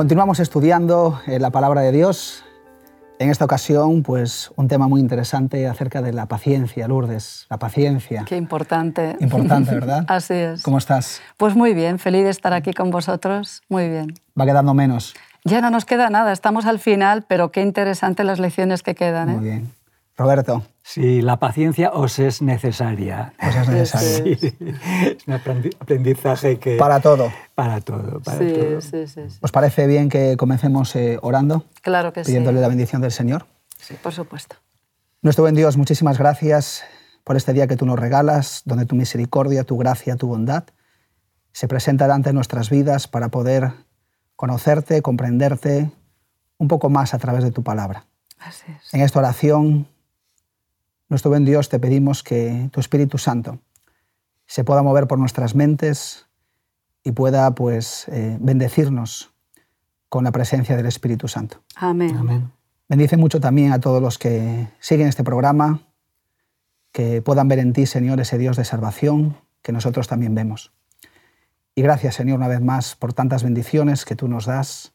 Continuamos estudiando eh, la palabra de Dios. En esta ocasión, pues un tema muy interesante acerca de la paciencia, Lourdes, la paciencia. Qué importante. Importante, ¿verdad? Así es. ¿Cómo estás? Pues muy bien, feliz de estar aquí con vosotros. Muy bien. Va quedando menos. Ya no nos queda nada, estamos al final, pero qué interesantes las lecciones que quedan. ¿eh? Muy bien. Roberto. Sí, la paciencia os es necesaria. Os es necesaria. Sí, es un aprendizaje que... Para todo. Para todo, para sí, todo. Sí, sí, sí. ¿Os parece bien que comencemos eh, orando? Claro que pidiéndole sí. la bendición del Señor. Sí, por supuesto. Nuestro buen Dios, muchísimas gracias por este día que tú nos regalas, donde tu misericordia, tu gracia, tu bondad se presenta delante de nuestras vidas para poder conocerte, comprenderte un poco más a través de tu palabra. Así es. En esta oración, nuestro buen Dios, te pedimos que tu Espíritu Santo se pueda mover por nuestras mentes y pueda pues eh, bendecirnos con la presencia del Espíritu Santo. Amén. Amén. Bendice mucho también a todos los que siguen este programa, que puedan ver en ti, Señor, ese Dios de salvación que nosotros también vemos. Y gracias, Señor, una vez más por tantas bendiciones que tú nos das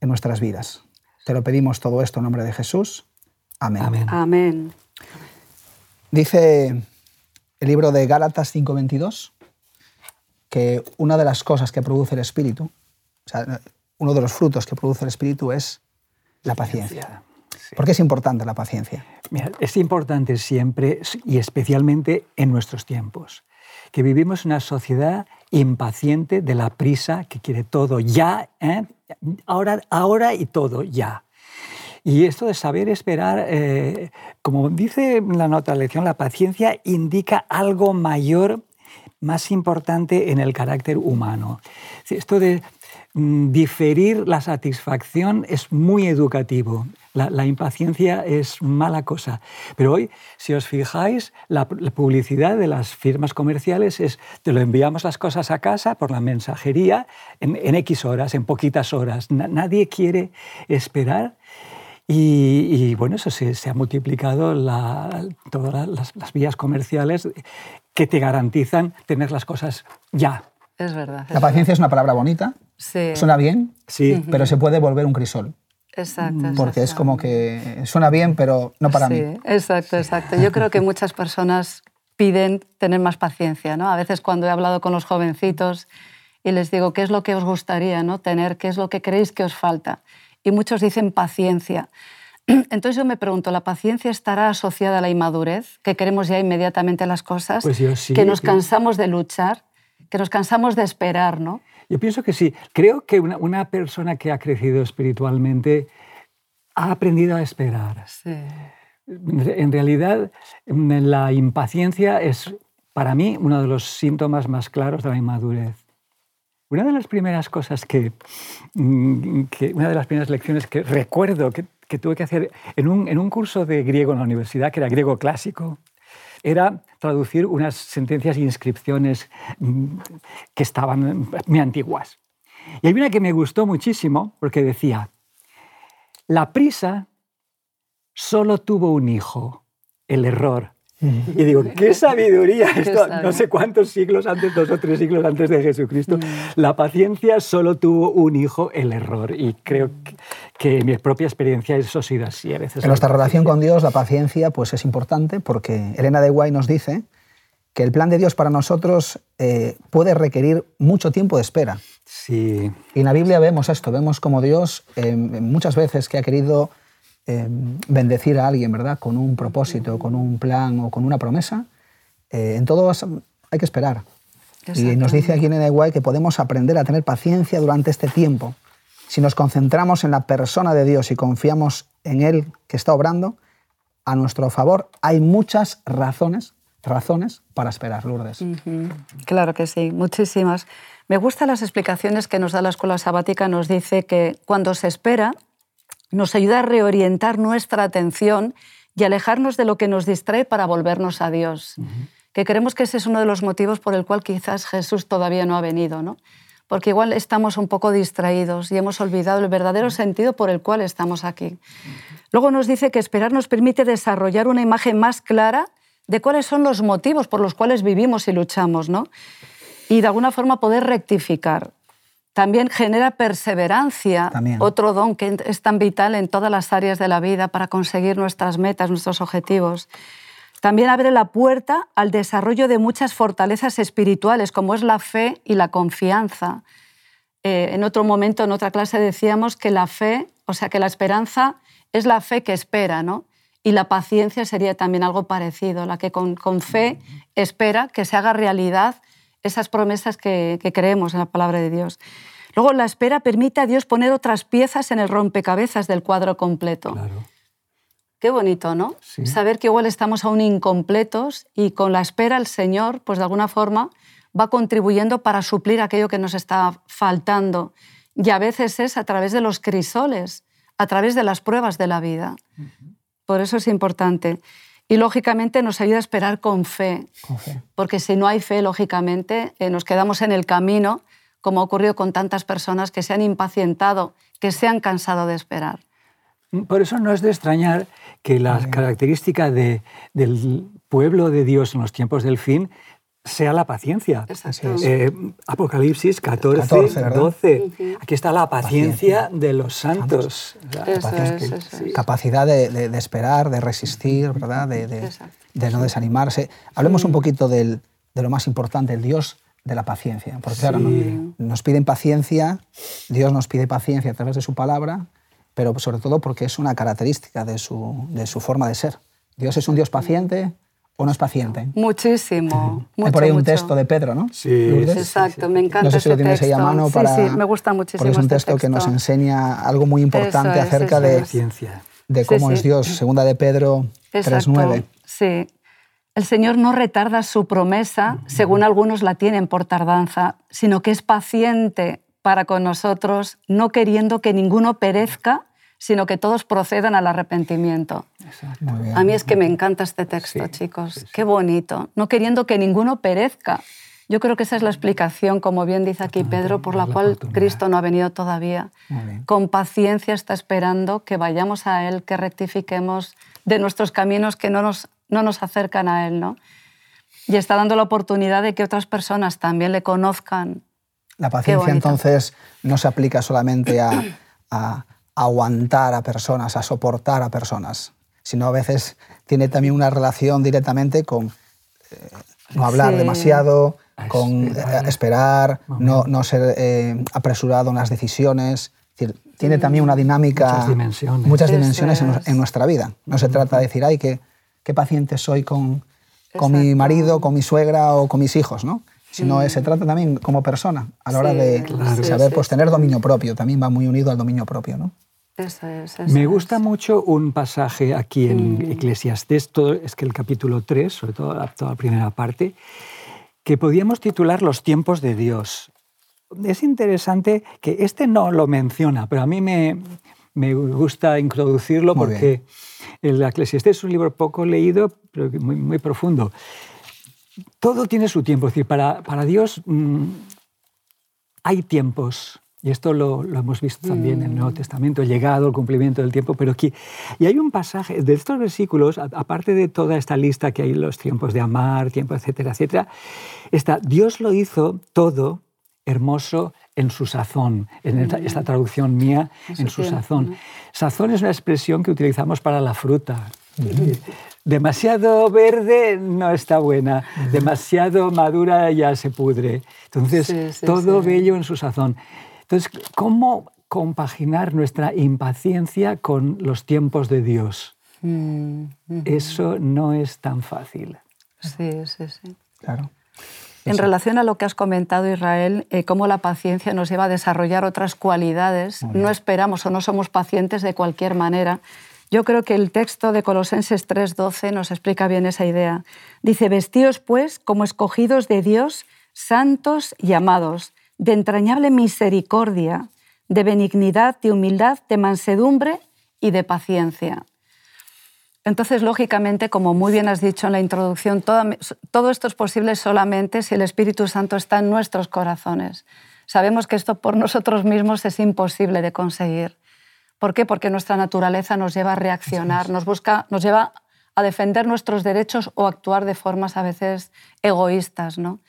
en nuestras vidas. Te lo pedimos todo esto en nombre de Jesús. Amén. Amén. Amén. Dice el libro de Gálatas 5:22 que una de las cosas que produce el Espíritu, o sea, uno de los frutos que produce el Espíritu es la paciencia. Sí. ¿Por qué es importante la paciencia? Mira, es importante siempre y especialmente en nuestros tiempos, que vivimos una sociedad impaciente de la prisa, que quiere todo ya, ¿eh? ahora, ahora y todo ya. Y esto de saber esperar, eh, como dice la nota de lección, la paciencia indica algo mayor, más importante en el carácter humano. Esto de mm, diferir la satisfacción es muy educativo. La, impaciencia es mala cosa. Pero hoy, si os fijáis, la, publicidad de las firmas comerciales es, te lo enviamos las cosas a casa por la mensajería en, en X horas, en poquitas horas. Na, nadie quiere esperar. Y, y, bueno, eso se, se ha multiplicado la, todas las, las, vías comerciales que te garantizan tener las cosas ya. Es verdad. Es la paciencia verdad. es una palabra bonita, sí. suena bien, sí. pero se puede volver un crisol. Exacto, Porque es como que suena bien, pero no para sí, mí. Exacto, exacto. Yo creo que muchas personas piden tener más paciencia. ¿no? A veces cuando he hablado con los jovencitos y les digo, ¿qué es lo que os gustaría ¿no? tener? ¿Qué es lo que creéis que os falta? Y muchos dicen paciencia. Entonces yo me pregunto, ¿la paciencia estará asociada a la inmadurez? ¿Que queremos ya inmediatamente las cosas? Pues yo sí, ¿Que nos cansamos de luchar? ¿Que nos cansamos de esperar? ¿no? Yo pienso que sí. Creo que una, una, persona que ha crecido espiritualmente ha aprendido a esperar. Sí. En realidad, la impaciencia es, para mí, uno de los síntomas más claros de la inmadurez. Una de las primeras cosas mm, que una de las primeras lecciones que recuerdo que, tuve que hacer en un, en un curso de griego en la universidad, que era griego clásico, era traducir unas sentencias e inscripciones mm, que estaban muy antiguas. Y hay una que me gustó muchísimo porque decía, la prisa solo tuvo un hijo, el error. Y digo, qué sabiduría esto, no sé cuántos siglos antes, dos o tres siglos antes de Jesucristo. La paciencia solo tuvo un hijo, el error. Y creo que, en mi propia experiencia eso ha sido así. A veces en nuestra relación con Dios, la paciencia pues, es importante porque Elena de Guay nos dice que el plan de Dios para nosotros eh, puede requerir mucho tiempo de espera. Sí. Y en la Biblia vemos esto, vemos como Dios eh, muchas veces que ha querido eh, bendecir a alguien, ¿verdad? Con un propósito, con un plan o con una promesa, eh, en todo hay que esperar. Y nos dice aquí en Eneguay que podemos aprender a tener paciencia durante este tiempo. Si nos concentramos en la persona de Dios y confiamos en Él que está obrando, a nuestro favor hay muchas razones, razones para esperar, Lourdes. Uh -huh. Claro que sí, muchísimas. Me gustan las explicaciones que nos da la escuela sabática. Nos dice que cuando se espera, nos ayuda a reorientar nuestra atención y alejarnos de lo que nos distrae para volvernos a Dios. Uh -huh. Que creemos que ese es uno de los motivos por el cual quizás Jesús todavía no ha venido, ¿no? Porque igual estamos un poco distraídos y hemos olvidado el verdadero sentido por el cual estamos aquí. Luego nos dice que esperar nos permite desarrollar una imagen más clara de cuáles son los motivos por los cuales vivimos y luchamos, ¿no? Y de alguna forma poder rectificar También genera perseverancia, También. otro don que es tan vital en todas las áreas de la vida para conseguir nuestras metas, nuestros objetivos. También abre la puerta al desarrollo de muchas fortalezas espirituales, como es la fe y la confianza. Eh, en otro momento, en otra clase, decíamos que la fe, o sea, que la esperanza es la fe que espera, ¿no? Y la paciencia sería también algo parecido, la que con, con fe espera que se haga realidad esas promesas que, que, creemos en la palabra de Dios. Luego, la espera permite a Dios poner otras piezas en el rompecabezas del cuadro completo. Claro. Qué bonito, ¿no? Sí. Saber que igual estamos aún incompletos y con la espera el Señor, pues de alguna forma, va contribuyendo para suplir aquello que nos está faltando. Y a veces es a través de los crisoles, a través de las pruebas de la vida. Uh -huh. Por eso es importante. Y lógicamente nos ayuda a esperar con fe, Con fe. porque si no hay fe, lógicamente eh, nos quedamos en el camino, como ha ocurrido con tantas personas que se han impacientado, que se han cansado de esperar. Por eso no es de extrañar que la característica de, del pueblo de Dios en los tiempos del fin sea la paciencia. Eh, Apocalipsis 14, 14, ¿verdad? 12. Aquí está la paciencia, Paciencia. de los santos. Capacidad de, de- de esperar, de resistir, ¿verdad? De, de- Exacto. de no desanimarse. Hablemos un poquito del- de lo más importante, el Dios de la paciencia. Porque claro, ¿no? nos piden paciencia, Dios nos pide paciencia a través de su palabra, pero sobre todo porque es una característica de su, de su forma de ser. Dios es un Dios paciente o no es paciente. Muchísimo. Hay mucho, por ahí un mucho. texto de Pedro, ¿no? Sí, Lourdes? Exacto, me encanta No sé si lo tienes ahí a texto. mano Sí, para... sí, me gusta muchísimo Porque es un este texto, que nos texto. enseña algo muy importante Eso es, acerca eso de, es. Paciencia. de Sí, cómo sí. es Dios. Segunda de Pedro Exacto, 3.9. Sí. El Señor no retarda su promesa, según algunos la tienen por tardanza, sino que es paciente para con nosotros, no queriendo que ninguno perezca, sino que todos procedan al arrepentimiento. Muy bien. A mí es que me encanta este texto, Sí, chicos. Qué bonito. No queriendo que ninguno perezca. Yo creo que esa es la explicación, como bien dice aquí Pedro, por la la cual. Cristo no ha venido todavía. Con paciencia está esperando que vayamos a Él, que rectifiquemos de nuestros caminos que no nos, no nos acercan a Él. ¿no? Y está dando la oportunidad de que otras personas también le conozcan. La paciencia entonces no se aplica solamente a, a aguantar a personas, a soportar a personas, sino a veces tiene también una relación directamente con eh, no hablar Sí. demasiado, A con esperar. eh, esperar, no, no ser eh, apresurado en las decisiones. Es decir, tiene también una dinámica, Muchas dimensiones. muchas dimensiones en, es. en nuestra vida. No se trata de decir, ay, qué, qué paciente soy con, con mi marido, con mi suegra o con mis hijos, ¿no? Sino se trata también como persona, a la hora Sí, de claro. saber sí, pues, sí. tener dominio propio. También va muy unido al dominio propio, ¿no? Eso es, eso Me es. gusta mucho un pasaje aquí en Mm. Eclesiastés, todo, es que el capítulo 3, sobre todo la, toda la primera parte, que podíamos titular Los tiempos de Dios. Es interesante que este no lo menciona, pero a mí me, me gusta introducirlo Muy porque el Eclesiastés es un libro poco leído, pero muy, muy profundo. Todo tiene su tiempo, es decir, para, para Dios mm, hay tiempos, y esto lo, lo hemos visto también en el Nuevo Testamento, llegado el cumplimiento del tiempo, pero aquí, y hay un pasaje de estos versículos, aparte de toda esta lista que hay, los tiempos de amar, tiempo, etcétera, etcétera, está, Dios lo hizo todo hermoso en su sazón, en esta, esta traducción mía, en su sazón. Sazón es una expresión que utilizamos para la fruta. Demasiado verde no está buena, demasiado madura ya se pudre. Entonces, Sí, sí, todo sí. bello en su sazón. Entonces, ¿cómo compaginar nuestra impaciencia con los tiempos de Dios? Mm, mm. Eso no es tan fácil. Sí, sí, sí. Claro. En relación a lo que has comentado, Israel, eh, cómo la paciencia nos lleva a desarrollar otras cualidades, no esperamos o no somos pacientes de cualquier manera. Yo creo que el texto de Colosenses 3:12 nos explica bien esa idea. Dice, vestíos pues como escogidos de Dios, santos y amados, de entrañable misericordia, de benignidad, de humildad, de mansedumbre y de paciencia. Entonces, lógicamente, como muy bien has dicho en la introducción, toda- todo esto es posible solamente si el Espíritu Santo está en nuestros corazones. Sabemos que esto por nosotros mismos es imposible de conseguir. ¿Por qué? Porque nuestra naturaleza nos lleva a reaccionar, nos, busca, nos lleva a defender nuestros derechos o actuar de formas a veces egoístas. ¿no?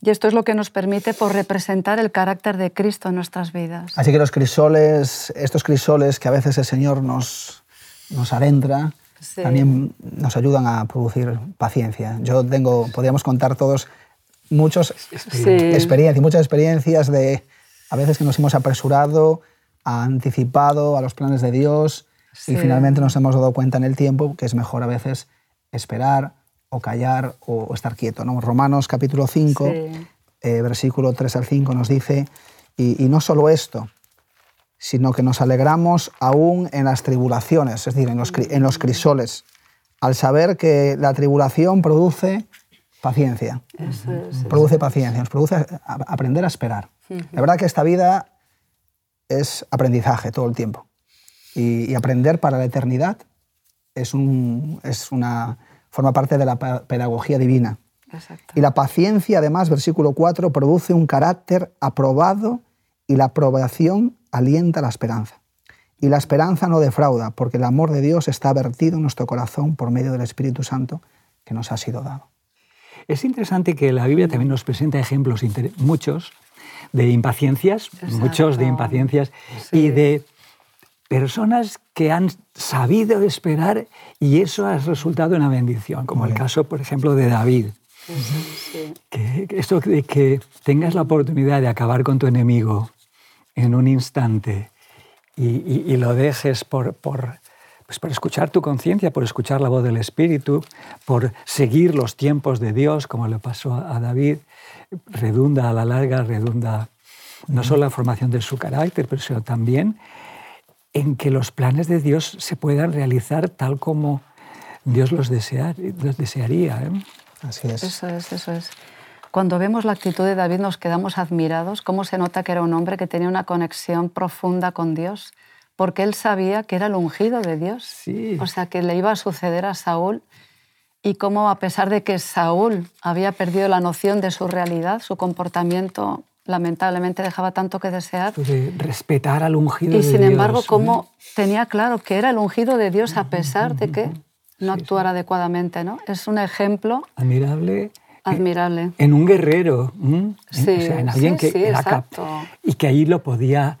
Y esto es lo que nos permite por representar el carácter de Cristo en nuestras vidas. Así que los crisoles, estos crisoles que a veces el Señor nos, nos adentra, también nos ayudan a producir paciencia. Yo tengo, podríamos contar todos muchos experiencias, muchas experiencias de a veces que nos hemos apresurado, anticipado a los planes de Dios y finalmente nos hemos dado cuenta en el tiempo que es mejor a veces esperar o callar o, estar quieto. ¿no? Romanos capítulo 5, eh, versículo 3 al 5 nos dice, y, y no solo esto, sino que nos alegramos aún en las tribulaciones, es decir, en los, en los crisoles, al saber que la tribulación produce paciencia. produce paciencia, nos produce aprender a esperar. La verdad que esta vida es aprendizaje todo el tiempo. Y, aprender para la eternidad es, un, es una, forma parte de la pedagogía divina. Y la paciencia, además, versículo 4, produce un carácter aprobado y la aprobación alienta la esperanza. Y la esperanza no defrauda, porque el amor de Dios está vertido en nuestro corazón por medio del Espíritu Santo que nos ha sido dado. Es interesante que la Biblia también nos presenta ejemplos, muchos, de impaciencias, muchos de impaciencias y de personas que han sabido esperar y eso ha resultado en una bendición, como el caso, por ejemplo, de David. Que, esto de que tengas la oportunidad de acabar con tu enemigo en un instante y, lo dejes por, por, pues por escuchar tu conciencia, por escuchar la voz del Espíritu, por seguir los tiempos de Dios, como le pasó a David, redunda a la larga, redunda no solo en la formación de su carácter, pero sino también en que los planes de Dios se puedan realizar tal como Dios los, los desearía. ¿eh? Así es. Eso es, eso es. Cuando vemos la actitud de David nos quedamos admirados, cómo se nota que era un hombre que tenía una conexión profunda con Dios, porque él sabía que era el ungido de Dios. Sí. O sea, que le iba a suceder a Saúl y cómo a pesar de que Saúl había perdido la noción de su realidad, su comportamiento lamentablemente dejaba tanto que desear. De respetar al ungido y de Dios. Sin embargo, cómo tenía claro que era el ungido de Dios a pesar de que no actuara adecuadamente. ¿no? Es un ejemplo admirable admirable. En un guerrero, sí, o sea, en alguien que era y que ahí lo podía,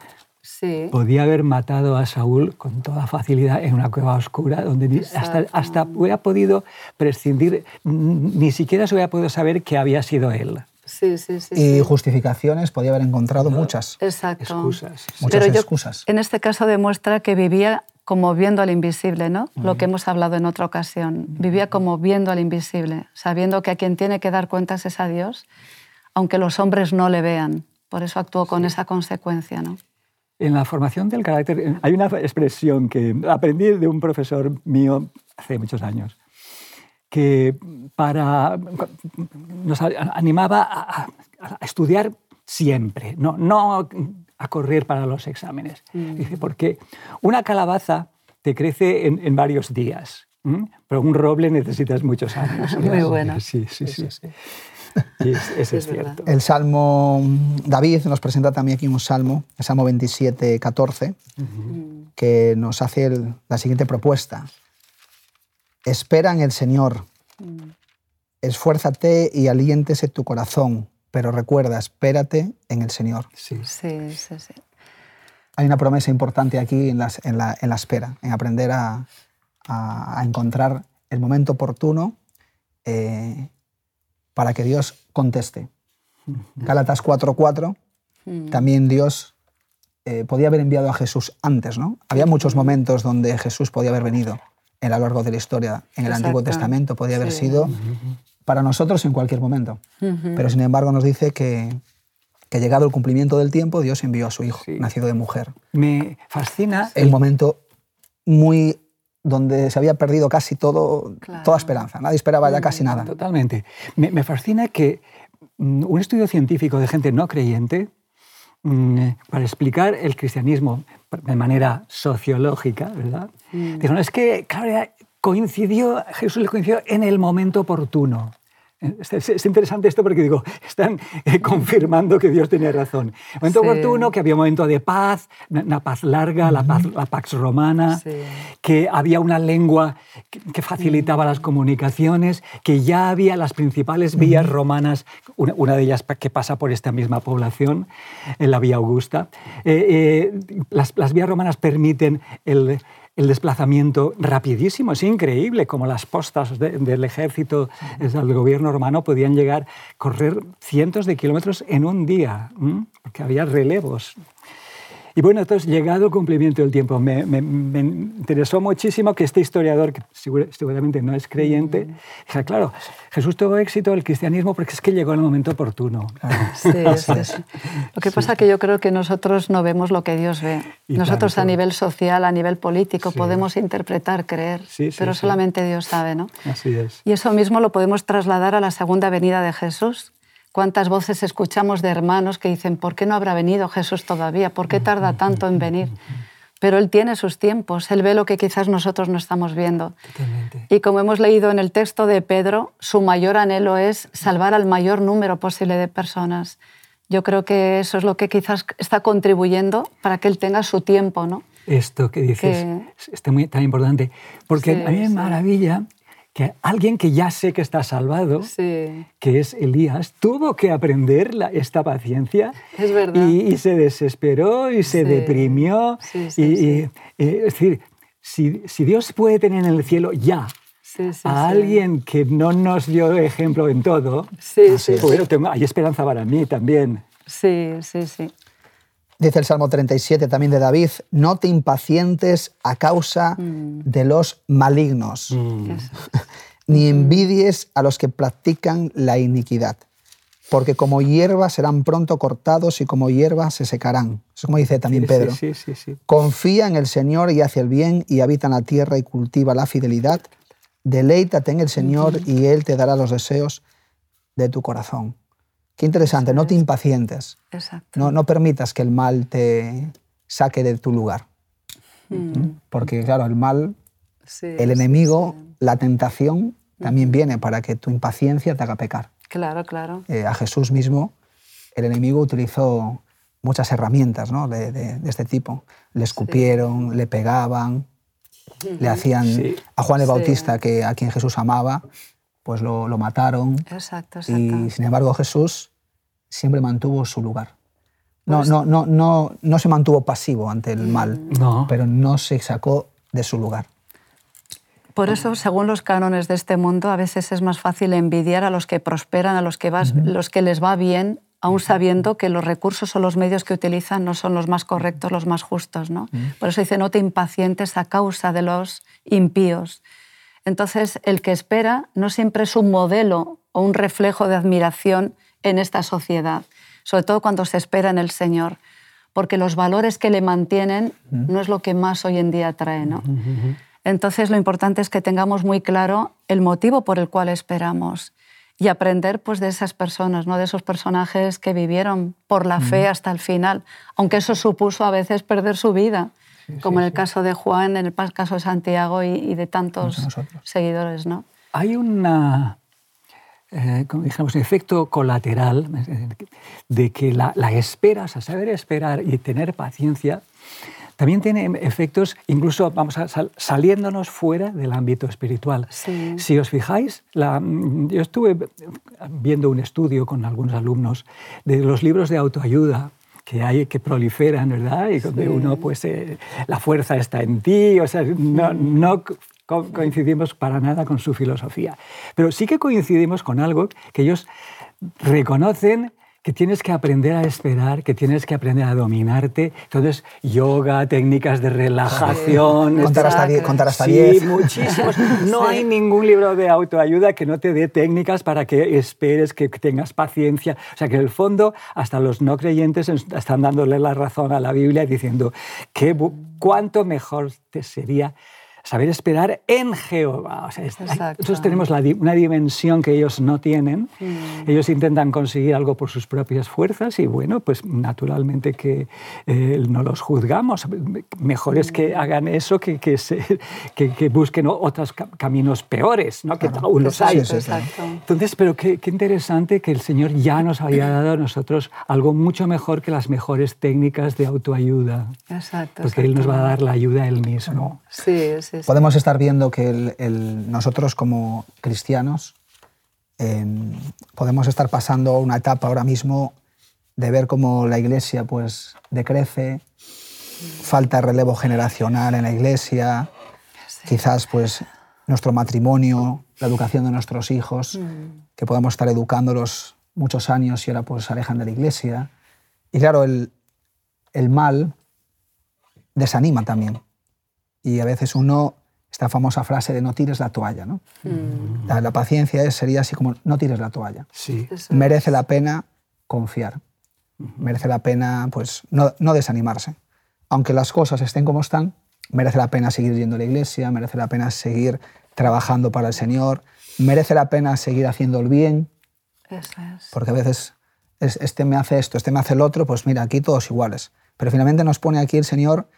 podía haber matado a Saúl con toda facilidad en una cueva oscura, donde hasta, hasta hubiera podido prescindir, ni siquiera se hubiera podido saber que había sido él. Sí, sí, sí, y justificaciones podía haber encontrado muchas. Exacto. Excusas. Muchas excusas. En este caso demuestra que vivía como viendo al invisible, ¿no? Lo que hemos hablado en otra ocasión. Vivía como viendo al invisible, sabiendo que a quien tiene que dar cuentas es a Dios, aunque los hombres no le vean. Por eso actuó con esa consecuencia, ¿no? En la formación del carácter hay una expresión que aprendí de un profesor mío hace muchos años, que para, nos animaba a, estudiar siempre, no, no a correr para los exámenes. Mm. Dice, porque una calabaza te crece en, varios días, pero un roble necesitas muchos años. Muy buena. Sí, sí, sí. eso es, cierto. El Salmo, David nos presenta también aquí un salmo, el Salmo 27, 14, que nos hace la siguiente propuesta. Espera en el Señor, mm. esfuérzate y aliéntese tu corazón pero recuerda, espérate en el Señor. Sí, sí, sí. Hay una promesa importante aquí en, en, la, en la, espera, en aprender a, a, encontrar el momento oportuno eh, para que Dios conteste. Gálatas 4:4, mm. también Dios eh, podía haber enviado a Jesús antes, ¿no? Había muchos momentos donde Jesús podía haber venido en a lo largo de la historia. En el Antiguo Testamento podía haber sido para nosotros en cualquier momento. Pero sin embargo nos dice que, que, llegado el cumplimiento del tiempo, Dios envió a su hijo, nacido de mujer. Me fascina. El, momento muy donde se había perdido casi todo, toda esperanza. Nadie esperaba ya casi nada. Totalmente. Me, me fascina que mm, un estudio científico de gente no creyente, mm, para explicar el cristianismo de manera sociológica, ¿verdad? Mm. es que, claro, coincidió, Jesús le coincidió en el momento oportuno. Es, interesante esto porque digo, están eh, confirmando que Dios tenía razón. Momento oportuno, que había un momento de paz, una paz larga, la, paz, la Pax Romana, que había una lengua que, facilitaba las comunicaciones, que ya había las principales vías romanas, una, de ellas que pasa por esta misma población, en la Vía Augusta. Eh, eh, las, las vías romanas permiten el el desplazamiento rapidísimo. Es increíble como las postas del ejército, del gobierno romano, podían llegar, correr cientos de kilómetros en un día, porque había relevos. Y bueno, entonces, llegado el cumplimiento del tiempo, me, interesó muchísimo que este historiador, que seguramente no es creyente, dijera, claro, Jesús tuvo éxito el cristianismo porque es que llegó en el momento oportuno. Sí, sí, sí. Lo que pasa es que yo creo que nosotros no vemos lo que Dios ve. nosotros a nivel social, a nivel político, podemos interpretar, creer, pero solamente Dios sabe, ¿no? Así es. Y eso mismo lo podemos trasladar a la segunda venida de Jesús, ¿Cuántas voces escuchamos de hermanos que dicen, ¿por qué no habrá venido Jesús todavía? ¿Por qué tarda tanto en venir? Pero Él tiene sus tiempos, Él ve lo que quizás nosotros no estamos viendo. Y como hemos leído en el texto de Pedro, su mayor anhelo es salvar al mayor número posible de personas. Yo creo que eso es lo que quizás está contribuyendo para que Él tenga su tiempo, ¿no? Esto que dices es muy, tan importante, porque a mí me maravilla que alguien que ya sé que está salvado, que es Elías, tuvo que aprender esta paciencia es verdad. Y, se desesperó y se deprimió. y, es decir, si, si, Dios puede tener en el cielo ya a alguien que no nos dio ejemplo en todo, bueno, tengo, hay esperanza para mí también. Sí, sí, sí. Dice el Salmo 37 también de David, no te impacientes a causa mm. de los malignos, mm. ni envidies a los que practican la iniquidad, porque como hierba serán pronto cortados y como hierba se secarán. Eso es como dice también Pedro. Confía en el Señor y hace el bien y habita en la tierra y cultiva la fidelidad. Deleítate en el Señor y Él te dará los deseos de tu corazón. Qué interesante, no te impacientes. No, no permitas que el mal te saque de tu lugar. Mm. Porque, claro, el mal, el enemigo, la tentación, también viene para que tu impaciencia te haga pecar. Claro, claro. Eh, a Jesús mismo, el enemigo utilizó muchas herramientas ¿no? de, este tipo. Le escupieron, le pegaban, le hacían a Juan el Bautista, que, a quien Jesús amaba, pues lo, lo mataron. Exacto, exacto. Y sin embargo Jesús siempre mantuvo su lugar. No, pues no, no, no, no se mantuvo pasivo ante el mal, pero no se sacó de su lugar. Por eso, según los cánones de este mundo, a veces es más fácil envidiar a los que prosperan, a los que, los que les va bien, aún sabiendo que los recursos o los medios que utilizan no son los más correctos, los más justos. ¿no? Por eso dice, no te impacientes a causa de los impíos. Entonces, el que espera no siempre es un modelo o un reflejo de admiración en esta sociedad, sobre todo cuando se espera en el Señor, porque los valores que le mantienen no es lo que más hoy en día trae. ¿no? Entonces lo importante es que tengamos muy claro el motivo por el cual esperamos y aprender pues, de esas personas, ¿no? de esos personajes que vivieron por la fe hasta el final, aunque eso supuso a veces perder su vida, como en el caso de Juan, en el caso de Santiago y, y de tantos seguidores. ¿no? Hay una, eh, como dijamos, efecto colateral de que la, la espera, saber esperar y tener paciencia, también tiene efectos, incluso vamos a saliéndonos fuera del ámbito espiritual. Si os fijáis, la, yo estuve viendo un estudio con algunos alumnos de los libros de autoayuda que hay que proliferan, ¿verdad? Y donde uno, pues, eh, la fuerza está en ti, o sea, no, no coincidimos para nada con su filosofía. Pero sí que coincidimos con algo que ellos reconocen que tienes que aprender a esperar, que tienes que aprender a dominarte. Entonces, yoga, técnicas de relajación. Contar hasta, diez, contar hasta sí, muchísimos. No hay ningún libro de autoayuda que no te dé técnicas para que esperes, que tengas paciencia. O sea, que en el fondo, hasta los no creyentes están dándole la razón a la Biblia diciendo que cuánto mejor te sería saber esperar en Jehová. O sea, nosotros tenemos una dimensión que ellos no tienen. Mm. Ellos intentan conseguir algo por sus propias fuerzas y bueno, pues naturalmente que eh, no los juzgamos. Mejor es que mm. hagan eso que, que, que, busquen otros caminos peores, ¿no? que aún los hay. Entonces, pero qué, qué, interesante que el Señor ya nos haya dado a nosotros algo mucho mejor que las mejores técnicas de autoayuda. Exacto. Porque Él nos va a dar la ayuda Él mismo. Sí, sí, Podemos estar viendo que nosotros como cristianos em, podemos estar pasando una etapa ahora mismo de ver cómo la iglesia pues decrece, falta relevo generacional en la iglesia, quizás pues nuestro matrimonio, la educación de nuestros hijos, mm. que podemos estar educándolos muchos años y ahora pues se alejan de la iglesia. Y claro, el, el mal desanima también. Y a veces uno, esta famosa frase de no tires la toalla, ¿no? Mm. La, paciencia es, sería así como no tires la toalla. Sí. Merece la pena confiar. Merece la pena pues, no, no desanimarse. Aunque las cosas estén como están, merece la pena seguir yendo a la iglesia, merece la pena seguir trabajando para el Señor, merece la pena seguir haciendo el bien. Porque a veces este me hace esto, este me hace el otro, pues mira, aquí todos iguales. Pero finalmente nos pone aquí el Señor,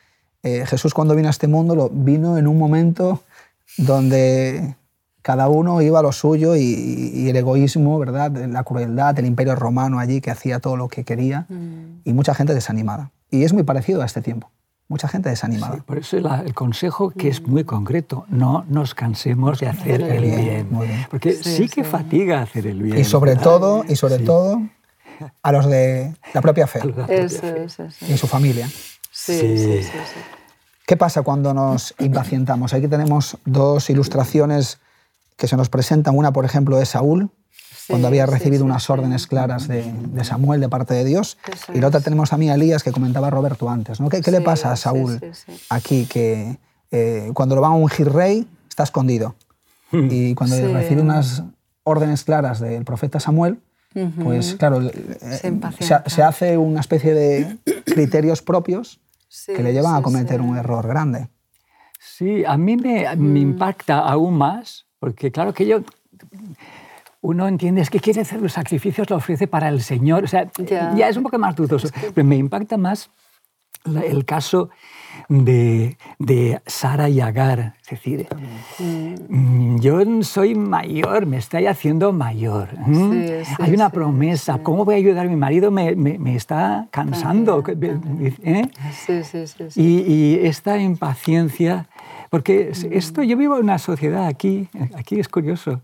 eh, Jesús cuando vino a este mundo, lo, vino en un momento donde cada uno iba a lo suyo y, el egoísmo, ¿verdad? la crueldad, el imperio romano allí que hacía todo lo que quería mm. y mucha gente desanimada. Y es muy parecido a este tiempo. Mucha gente desanimada. por eso el consejo que es muy concreto, no nos cansemos de hacer el bien. Porque sí, que fatiga hacer el bien. Y sobre todo, y sobre todo a los de la propia fe y su familia. Sí, ¿Qué pasa cuando nos impacientamos? Aquí tenemos dos ilustraciones que se nos presentan. Una, por ejemplo, de Saúl, cuando había recibido unas órdenes claras de, Samuel de parte de Dios. y la otra tenemos a mí, a Elías, que comentaba Roberto antes. ¿no? ¿Qué, le pasa a Saúl aquí? Que eh, cuando lo van a ungir rey, está escondido. Hmm. Y cuando recibe unas órdenes claras del profeta Samuel, pues claro, eh, se, hace una especie de criterios propios que le llevan a cometer un error grande. Sí, a mí me, me, mm. impacta aún más, porque claro que yo, uno entiende, es que quiere hacer los sacrificios, lo ofrece para el Señor, o sea, ya, es un poco más dudoso, pero me impacta más el caso de, de Sara y Agar. Es decir, mm, yo soy mayor, me estoy haciendo mayor. Hay una promesa. ¿Cómo voy a ayudar a mi marido? Me, me, está cansando. ¿eh? Y, y, esta impaciencia, porque mm. esto, yo vivo en una sociedad aquí, aquí es curioso,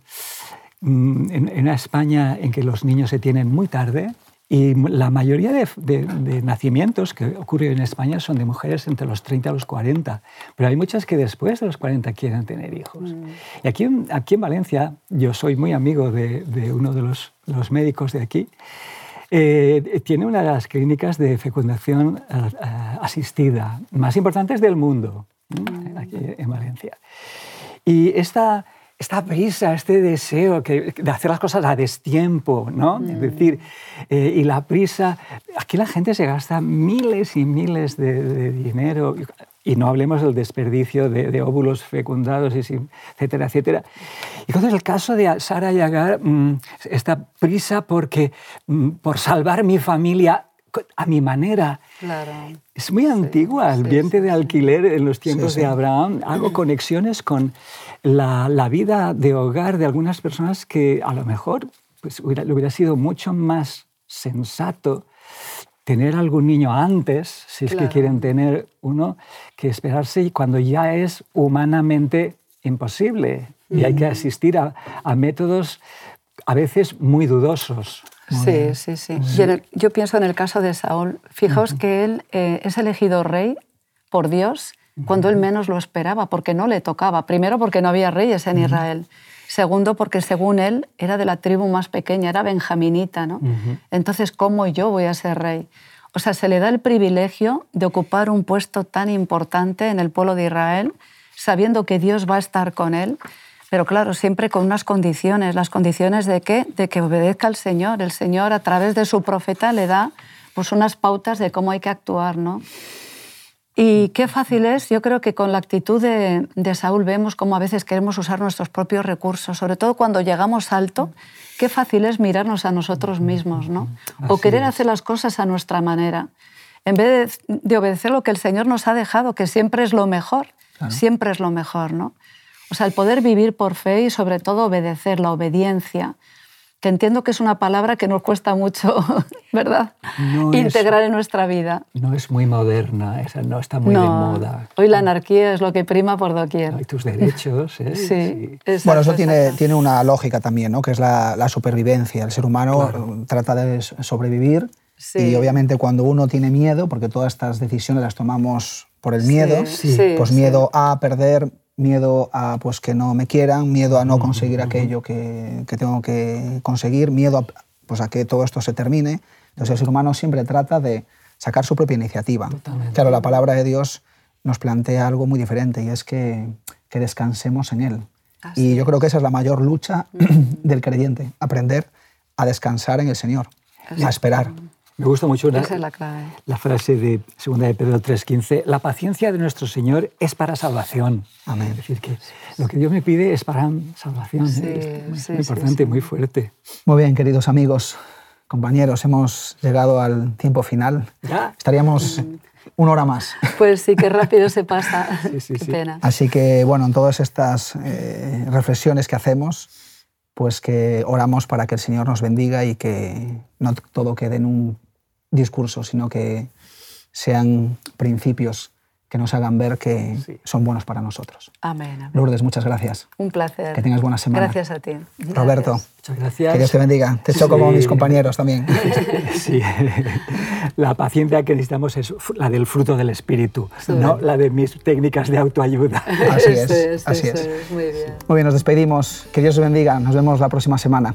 mm, en, en una España en que los niños se tienen muy tarde, y la mayoría de, nacimientos que ocurren en España son de mujeres entre los 30 y los 40, pero hay muchas que después de los 40 quieren tener hijos. Mm. Y aquí, aquí en Valencia, yo soy muy amigo de, uno de los, los, médicos de aquí, eh, tiene una de las clínicas de fecundación eh, asistida más importantes del mundo, mm. aquí en Valencia. Y esta esta prisa, este deseo de hacer las cosas a destiempo, ¿no? Es mm. decir, eh, y la prisa, aquí la gente se gasta miles y miles de, dinero, y no hablemos del desperdicio de, óvulos fecundados, y, etcétera, etcétera. Y entonces el caso de Sara y Agar, mm, esta prisa porque, mm, por salvar mi familia a mi manera. Claro. Es muy antigua, el vientre de alquiler en los tiempos de Abraham. Hago conexiones con la, la, vida de hogar de algunas personas que a lo mejor pues, hubiera, hubiera sido mucho más sensato tener algún niño antes, si es que quieren tener uno, que esperarse cuando ya es humanamente imposible. Y hay que asistir a, a métodos a veces muy dudosos. Sí, sí, sí, Yo, pienso en el caso de Saúl. Fijaos que él eh, es elegido rey por Dios cuando él menos lo esperaba, porque no le tocaba. Primero, porque no había reyes en Israel. Segundo, porque según él era de la tribu más pequeña, era benjaminita. ¿no? Entonces, ¿cómo yo voy a ser rey? O sea, se le da el privilegio de ocupar un puesto tan importante en el pueblo de Israel, sabiendo que Dios va a estar con él, pero claro, siempre con unas condiciones. ¿Las condiciones de qué? De que obedezca al Señor. El Señor, a través de su profeta, le da pues, unas pautas de cómo hay que actuar. ¿no? Y qué fácil es, yo creo que con la actitud de, de, Saúl vemos cómo a veces queremos usar nuestros propios recursos, sobre todo cuando llegamos alto, qué fácil es mirarnos a nosotros mismos, ¿no? o querer hacer las cosas a nuestra manera, en vez de, de, obedecer lo que el Señor nos ha dejado, que siempre es lo mejor, claro. siempre es lo mejor, ¿no? O sea, el poder vivir por fe y sobre todo obedecer, la obediencia, que entiendo que es una palabra que nos cuesta mucho, ¿verdad? No Integrar es, en nuestra vida. No es muy moderna, esa no está muy no, de moda. Hoy la anarquía es lo que prima por doquier. Hay tus derechos, ¿eh? Sí. sí. Exacto, bueno, eso tiene, tiene una lógica también, ¿no? que es la, la supervivencia. El ser humano Claro. trata de sobrevivir Sí. y obviamente cuando uno tiene miedo, porque todas estas decisiones las tomamos por el miedo, Sí, sí, pues sí. miedo a perder, miedo a pues, que no me quieran, miedo a no conseguir aquello que, que tengo que conseguir, miedo a, pues, a que todo esto se termine. Entonces el ser humano siempre trata de sacar su propia iniciativa. Totalmente. Claro, la palabra de Dios nos plantea algo muy diferente y es que, que descansemos en Él. Así y yo creo que esa es la mayor lucha del creyente, aprender a descansar en el Señor, a esperar. Me gusta mucho una- Esa es la clave. la frase de 2 de Pedro 3.15, la paciencia de nuestro Señor es para salvación. Amén. Es decir, que lo que Dios me pide es para salvación. Sí, ¿eh? Es muy, sí, muy sí, importante, muy fuerte. Muy bien, queridos amigos, compañeros, hemos llegado al tiempo final. Ya. Estaríamos una hora más. Pues sí, qué rápido se pasa. Sí, sí, qué sí. pena. Así que, bueno, en todas estas eh, reflexiones que hacemos, pues que oramos para que el Señor nos bendiga y que no todo quede en un discurso, sino que sean principios que nos hagan ver que Sí. son buenos para nosotros. Amén. amén. Lourdes, muchas gracias. Un placer. Que tengas buena semana. Gracias a ti. Roberto, Gracias. Muchas gracias. que Dios te bendiga. Te echo como Sí. mis compañeros también. Sí, la paciencia que necesitamos es la del fruto del Espíritu, Sí. no la de mis técnicas de autoayuda. Así es, así es. Muy bien. Muy bien, nos despedimos. Que Dios os bendiga. Nos vemos la próxima semana.